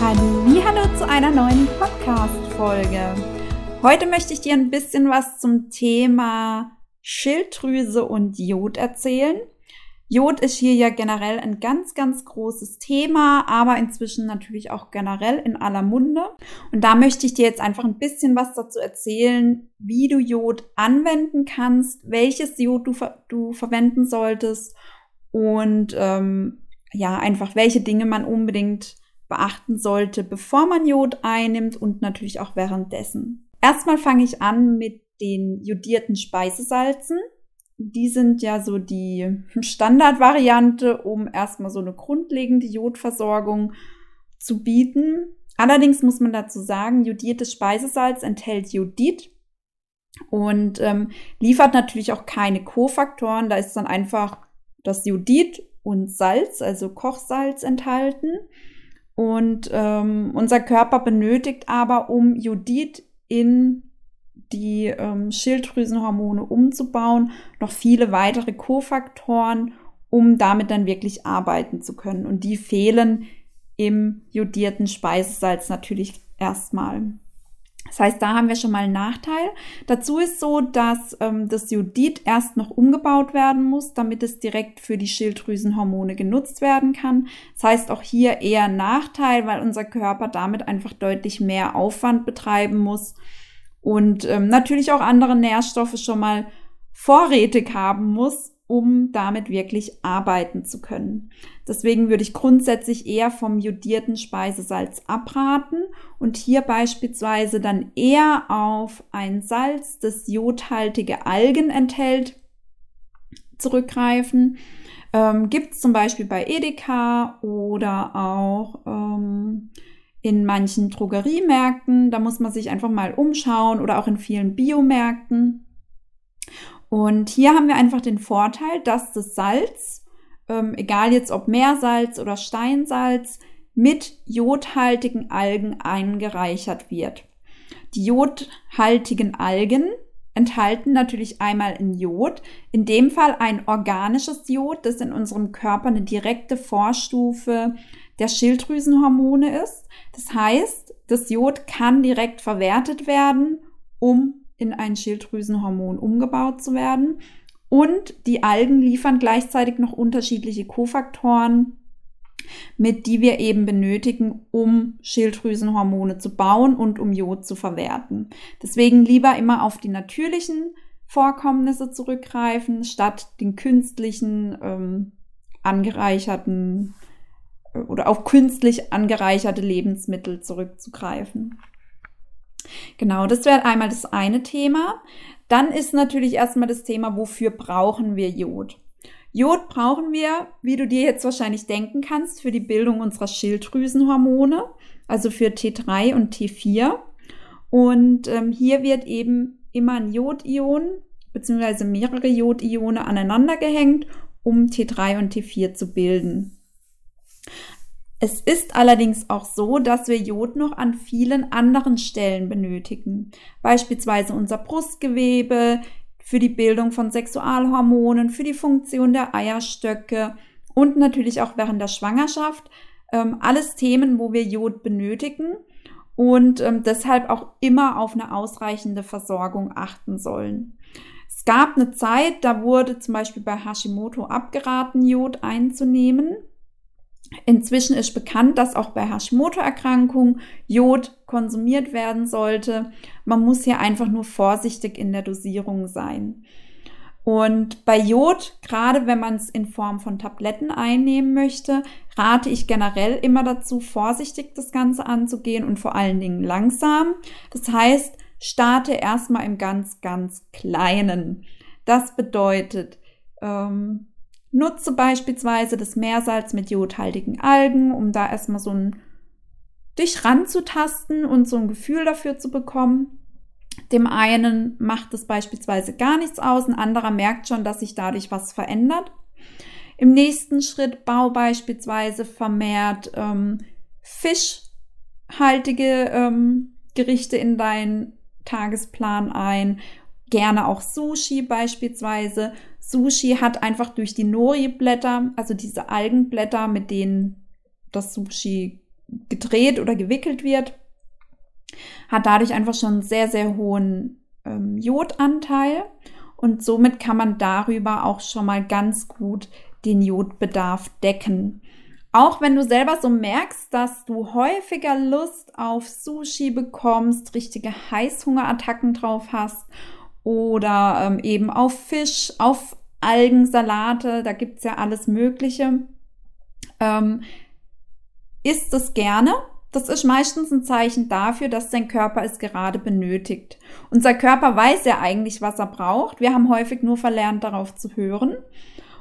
Hallo, zu einer neuen Podcast-Folge. Heute möchte ich dir ein bisschen was zum Thema Schilddrüse und Jod erzählen. Jod ist hier ja generell ein ganz, ganz großes Thema, aber inzwischen natürlich auch generell in aller Munde. Und da möchte ich dir jetzt einfach ein bisschen was dazu erzählen, wie du Jod anwenden kannst, welches Jod du, ver du verwenden solltest und ähm, ja, einfach welche Dinge man unbedingt beachten sollte, bevor man Jod einnimmt und natürlich auch währenddessen. Erstmal fange ich an mit den jodierten Speisesalzen. Die sind ja so die Standardvariante, um erstmal so eine grundlegende Jodversorgung zu bieten. Allerdings muss man dazu sagen, jodiertes Speisesalz enthält Jodid und ähm, liefert natürlich auch keine Kofaktoren. Da ist dann einfach das Jodid und Salz, also Kochsalz enthalten. Und ähm, unser Körper benötigt aber, um Jodid in die ähm, Schilddrüsenhormone umzubauen, noch viele weitere Kofaktoren, um damit dann wirklich arbeiten zu können. Und die fehlen im jodierten Speisesalz natürlich erstmal. Das heißt, da haben wir schon mal einen Nachteil. Dazu ist so, dass ähm, das Jodid erst noch umgebaut werden muss, damit es direkt für die Schilddrüsenhormone genutzt werden kann. Das heißt auch hier eher Nachteil, weil unser Körper damit einfach deutlich mehr Aufwand betreiben muss und ähm, natürlich auch andere Nährstoffe schon mal vorrätig haben muss, um damit wirklich arbeiten zu können. Deswegen würde ich grundsätzlich eher vom jodierten Speisesalz abraten und hier beispielsweise dann eher auf ein Salz, das jodhaltige Algen enthält, zurückgreifen. Ähm, Gibt es zum Beispiel bei Edeka oder auch ähm, in manchen Drogeriemärkten. Da muss man sich einfach mal umschauen oder auch in vielen Biomärkten. Und hier haben wir einfach den Vorteil, dass das Salz, ähm, egal jetzt ob Meersalz oder Steinsalz, mit jodhaltigen Algen eingereichert wird. Die jodhaltigen Algen enthalten natürlich einmal ein Jod, in dem Fall ein organisches Jod, das in unserem Körper eine direkte Vorstufe der Schilddrüsenhormone ist. Das heißt, das Jod kann direkt verwertet werden, um in ein Schilddrüsenhormon umgebaut zu werden. Und die Algen liefern gleichzeitig noch unterschiedliche Kofaktoren, mit die wir eben benötigen, um Schilddrüsenhormone zu bauen und um Jod zu verwerten. Deswegen lieber immer auf die natürlichen Vorkommnisse zurückgreifen, statt den künstlichen ähm, angereicherten äh, oder auf künstlich angereicherte Lebensmittel zurückzugreifen. Genau, das wäre einmal das eine Thema. Dann ist natürlich erstmal das Thema, wofür brauchen wir Jod? Jod brauchen wir, wie du dir jetzt wahrscheinlich denken kannst, für die Bildung unserer Schilddrüsenhormone, also für T3 und T4. Und ähm, hier wird eben immer ein Jodion bzw. mehrere Jodione aneinander gehängt, um T3 und T4 zu bilden. Es ist allerdings auch so, dass wir Jod noch an vielen anderen Stellen benötigen. Beispielsweise unser Brustgewebe, für die Bildung von Sexualhormonen, für die Funktion der Eierstöcke und natürlich auch während der Schwangerschaft. Ähm, alles Themen, wo wir Jod benötigen und ähm, deshalb auch immer auf eine ausreichende Versorgung achten sollen. Es gab eine Zeit, da wurde zum Beispiel bei Hashimoto abgeraten, Jod einzunehmen. Inzwischen ist bekannt, dass auch bei Hashimoto-Erkrankungen Jod konsumiert werden sollte. Man muss hier einfach nur vorsichtig in der Dosierung sein. Und bei Jod, gerade wenn man es in Form von Tabletten einnehmen möchte, rate ich generell immer dazu, vorsichtig das Ganze anzugehen und vor allen Dingen langsam. Das heißt, starte erstmal im ganz, ganz Kleinen. Das bedeutet, ähm, nutze beispielsweise das Meersalz mit jodhaltigen Algen, um da erstmal so ein dich ranzutasten und so ein Gefühl dafür zu bekommen. Dem einen macht es beispielsweise gar nichts aus, ein anderer merkt schon, dass sich dadurch was verändert. Im nächsten Schritt bau beispielsweise vermehrt ähm, fischhaltige ähm, Gerichte in deinen Tagesplan ein. Gerne auch Sushi beispielsweise. Sushi hat einfach durch die Nori-Blätter, also diese Algenblätter, mit denen das Sushi gedreht oder gewickelt wird, hat dadurch einfach schon einen sehr, sehr hohen ähm, Jodanteil. Und somit kann man darüber auch schon mal ganz gut den Jodbedarf decken. Auch wenn du selber so merkst, dass du häufiger Lust auf Sushi bekommst, richtige Heißhungerattacken drauf hast oder ähm, eben auf Fisch, auf Algensalate, da gibt es ja alles Mögliche. Ähm, isst es gerne. Das ist meistens ein Zeichen dafür, dass dein Körper es gerade benötigt. Unser Körper weiß ja eigentlich, was er braucht. Wir haben häufig nur verlernt, darauf zu hören.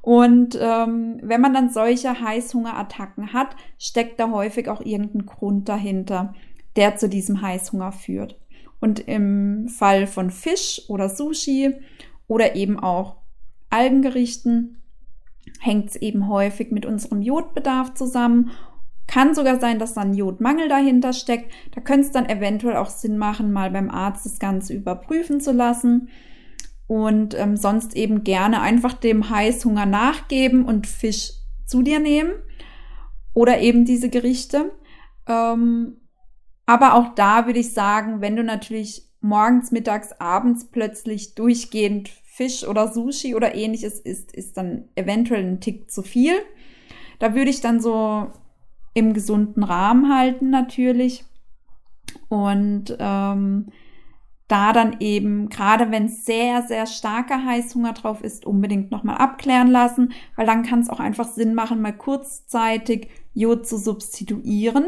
Und ähm, wenn man dann solche Heißhungerattacken hat, steckt da häufig auch irgendein Grund dahinter, der zu diesem Heißhunger führt. Und im Fall von Fisch oder Sushi oder eben auch Algengerichten hängt es eben häufig mit unserem Jodbedarf zusammen. Kann sogar sein, dass dann Jodmangel dahinter steckt. Da könnte es dann eventuell auch Sinn machen, mal beim Arzt das Ganze überprüfen zu lassen und ähm, sonst eben gerne einfach dem Heißhunger nachgeben und Fisch zu dir nehmen oder eben diese Gerichte. Ähm, aber auch da würde ich sagen, wenn du natürlich morgens, mittags, abends plötzlich durchgehend Fisch oder Sushi oder ähnliches isst, ist dann eventuell ein Tick zu viel. Da würde ich dann so im gesunden Rahmen halten natürlich. Und ähm, da dann eben, gerade wenn sehr, sehr starker Heißhunger drauf ist, unbedingt nochmal abklären lassen, weil dann kann es auch einfach Sinn machen, mal kurzzeitig Jod zu substituieren,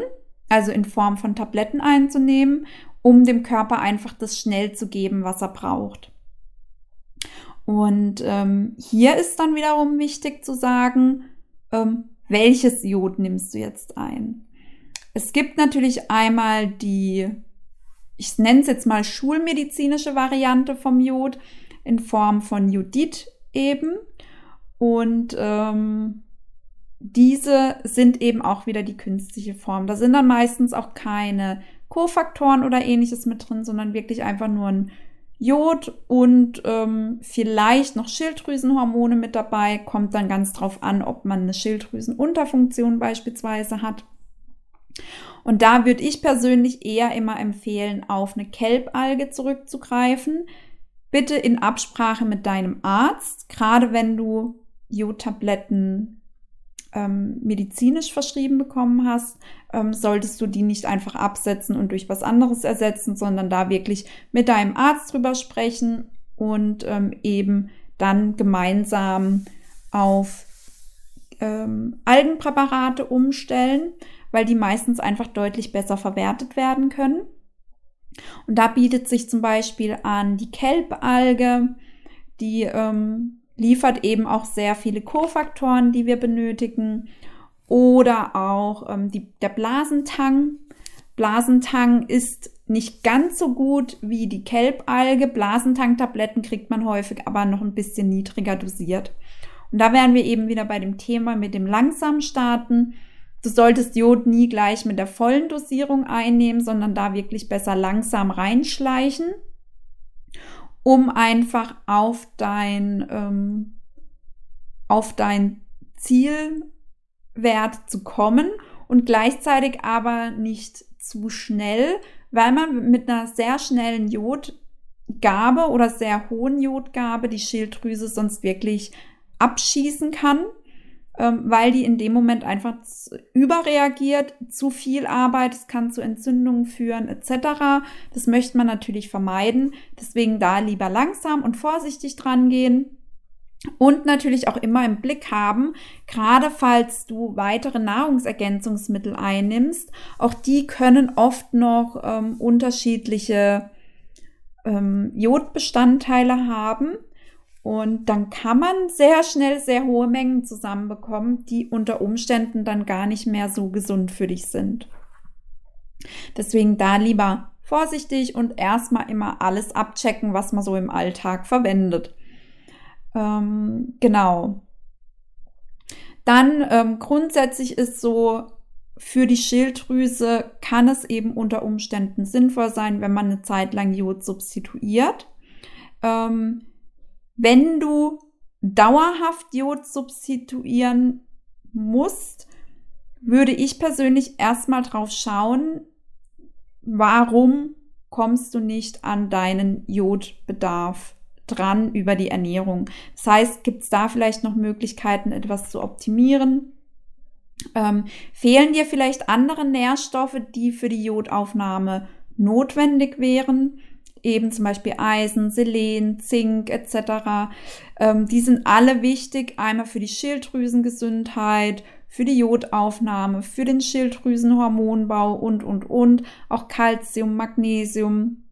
also in Form von Tabletten einzunehmen, um dem Körper einfach das schnell zu geben, was er braucht. Und ähm, hier ist dann wiederum wichtig zu sagen, ähm, welches Jod nimmst du jetzt ein? Es gibt natürlich einmal die ich nenne es jetzt mal schulmedizinische Variante vom Jod in Form von Judit eben. Und ähm, diese sind eben auch wieder die künstliche Form. Da sind dann meistens auch keine Kofaktoren oder ähnliches mit drin, sondern wirklich einfach nur ein Jod und ähm, vielleicht noch Schilddrüsenhormone mit dabei. Kommt dann ganz drauf an, ob man eine Schilddrüsenunterfunktion beispielsweise hat. Und da würde ich persönlich eher immer empfehlen, auf eine Kelbalge zurückzugreifen. Bitte in Absprache mit deinem Arzt, gerade wenn du Jodtabletten ähm, medizinisch verschrieben bekommen hast, ähm, solltest du die nicht einfach absetzen und durch was anderes ersetzen, sondern da wirklich mit deinem Arzt drüber sprechen und ähm, eben dann gemeinsam auf ähm, Algenpräparate umstellen weil die meistens einfach deutlich besser verwertet werden können. Und da bietet sich zum Beispiel an die Kelbalge, die ähm, liefert eben auch sehr viele Kofaktoren, die wir benötigen. Oder auch ähm, die, der Blasentang. Blasentang ist nicht ganz so gut wie die Kelbalge. Blasentang-Tabletten kriegt man häufig aber noch ein bisschen niedriger dosiert. Und da wären wir eben wieder bei dem Thema mit dem langsamen Starten. Du solltest Jod nie gleich mit der vollen Dosierung einnehmen, sondern da wirklich besser langsam reinschleichen, um einfach auf dein, ähm, auf dein Zielwert zu kommen und gleichzeitig aber nicht zu schnell, weil man mit einer sehr schnellen Jodgabe oder sehr hohen Jodgabe die Schilddrüse sonst wirklich abschießen kann weil die in dem Moment einfach überreagiert, zu viel Arbeit, es kann zu Entzündungen führen etc. Das möchte man natürlich vermeiden. Deswegen da lieber langsam und vorsichtig dran gehen. Und natürlich auch immer im Blick haben, gerade falls du weitere Nahrungsergänzungsmittel einnimmst, auch die können oft noch ähm, unterschiedliche ähm, Jodbestandteile haben. Und dann kann man sehr schnell sehr hohe Mengen zusammenbekommen, die unter Umständen dann gar nicht mehr so gesund für dich sind. Deswegen da lieber vorsichtig und erstmal immer alles abchecken, was man so im Alltag verwendet. Ähm, genau. Dann ähm, grundsätzlich ist so, für die Schilddrüse kann es eben unter Umständen sinnvoll sein, wenn man eine Zeit lang Jod substituiert. Ähm, wenn du dauerhaft Jod substituieren musst, würde ich persönlich erstmal drauf schauen, warum kommst du nicht an deinen Jodbedarf dran über die Ernährung. Das heißt, gibt es da vielleicht noch Möglichkeiten, etwas zu optimieren? Ähm, fehlen dir vielleicht andere Nährstoffe, die für die Jodaufnahme notwendig wären? Eben zum Beispiel Eisen, Selen, Zink etc. Ähm, die sind alle wichtig, einmal für die Schilddrüsengesundheit, für die Jodaufnahme, für den Schilddrüsenhormonbau und, und, und. Auch Calcium, Magnesium.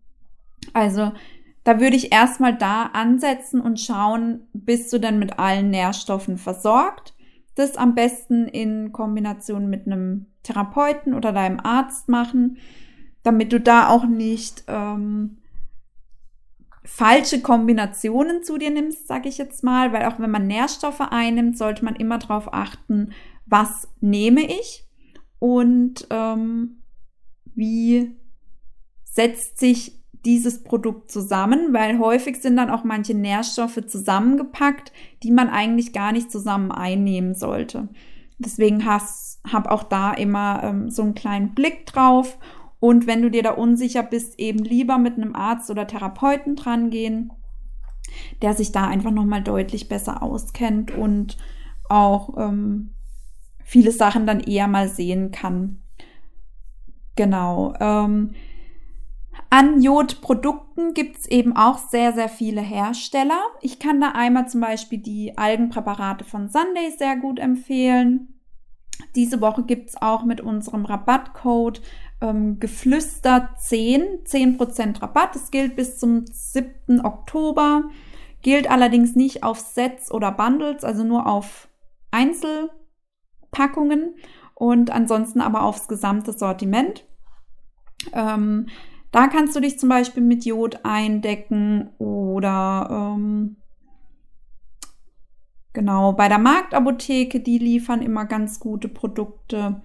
Also da würde ich erstmal da ansetzen und schauen, bist du denn mit allen Nährstoffen versorgt? Das am besten in Kombination mit einem Therapeuten oder deinem Arzt machen, damit du da auch nicht ähm, falsche Kombinationen zu dir nimmst, sage ich jetzt mal, weil auch wenn man Nährstoffe einnimmt, sollte man immer darauf achten, was nehme ich und ähm, wie setzt sich dieses Produkt zusammen, weil häufig sind dann auch manche Nährstoffe zusammengepackt, die man eigentlich gar nicht zusammen einnehmen sollte. Deswegen habe auch da immer ähm, so einen kleinen Blick drauf. Und wenn du dir da unsicher bist, eben lieber mit einem Arzt oder Therapeuten dran gehen, der sich da einfach nochmal deutlich besser auskennt und auch ähm, viele Sachen dann eher mal sehen kann. Genau. Ähm, an Jodprodukten gibt es eben auch sehr, sehr viele Hersteller. Ich kann da einmal zum Beispiel die Algenpräparate von Sunday sehr gut empfehlen. Diese Woche gibt es auch mit unserem Rabattcode ähm, Geflüster 10, 10% Rabatt. Das gilt bis zum 7. Oktober. Gilt allerdings nicht auf Sets oder Bundles, also nur auf Einzelpackungen und ansonsten aber aufs gesamte Sortiment. Ähm, da kannst du dich zum Beispiel mit Jod eindecken oder ähm, genau bei der Marktapotheke, die liefern immer ganz gute Produkte.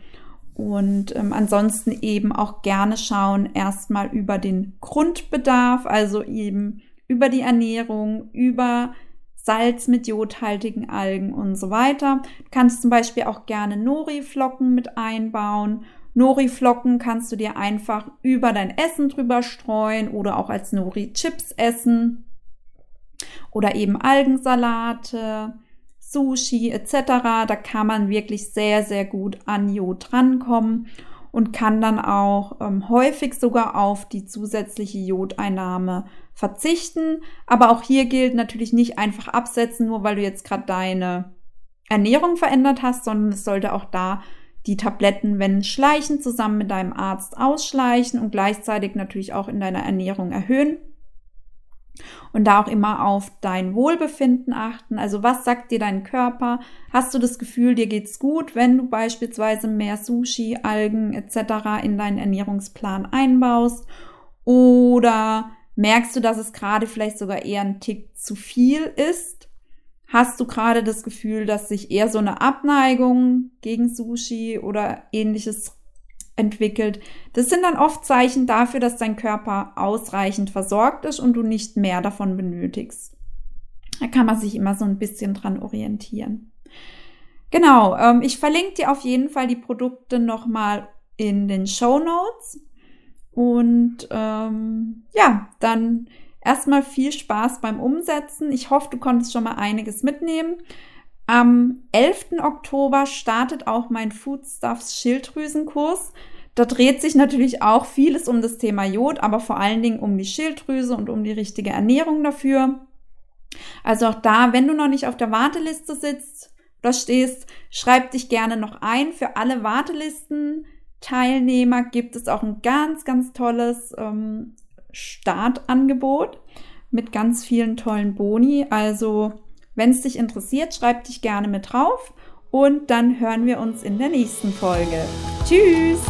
Und ähm, ansonsten eben auch gerne schauen, erstmal über den Grundbedarf, also eben über die Ernährung, über Salz mit jodhaltigen Algen und so weiter. Du kannst zum Beispiel auch gerne Nori-Flocken mit einbauen Nori-Flocken kannst du dir einfach über dein Essen drüber streuen oder auch als Nori-Chips essen. Oder eben Algensalate, Sushi etc. Da kann man wirklich sehr, sehr gut an Jod rankommen und kann dann auch ähm, häufig sogar auf die zusätzliche Jodeinnahme verzichten. Aber auch hier gilt natürlich nicht einfach absetzen, nur weil du jetzt gerade deine Ernährung verändert hast, sondern es sollte auch da die Tabletten, wenn schleichen, zusammen mit deinem Arzt ausschleichen und gleichzeitig natürlich auch in deiner Ernährung erhöhen. Und da auch immer auf dein Wohlbefinden achten. Also was sagt dir dein Körper? Hast du das Gefühl, dir geht's gut, wenn du beispielsweise mehr Sushi, Algen etc. in deinen Ernährungsplan einbaust? Oder merkst du, dass es gerade vielleicht sogar eher ein Tick zu viel ist? Hast du gerade das Gefühl, dass sich eher so eine Abneigung gegen Sushi oder ähnliches entwickelt? Das sind dann oft Zeichen dafür, dass dein Körper ausreichend versorgt ist und du nicht mehr davon benötigst. Da kann man sich immer so ein bisschen dran orientieren. Genau, ähm, ich verlinke dir auf jeden Fall die Produkte nochmal in den Show Notes. Und ähm, ja, dann Erstmal viel Spaß beim Umsetzen. Ich hoffe, du konntest schon mal einiges mitnehmen. Am 11. Oktober startet auch mein Foodstuffs Schilddrüsenkurs. Da dreht sich natürlich auch vieles um das Thema Jod, aber vor allen Dingen um die Schilddrüse und um die richtige Ernährung dafür. Also auch da, wenn du noch nicht auf der Warteliste sitzt oder stehst, schreib dich gerne noch ein. Für alle Wartelisten Teilnehmer gibt es auch ein ganz, ganz tolles ähm, Startangebot. mit ganz vielen tollen Boni. Also, wenn es dich interessiert, schreib dich gerne mit drauf und dann hören wir uns in der nächsten Folge. Tschüss!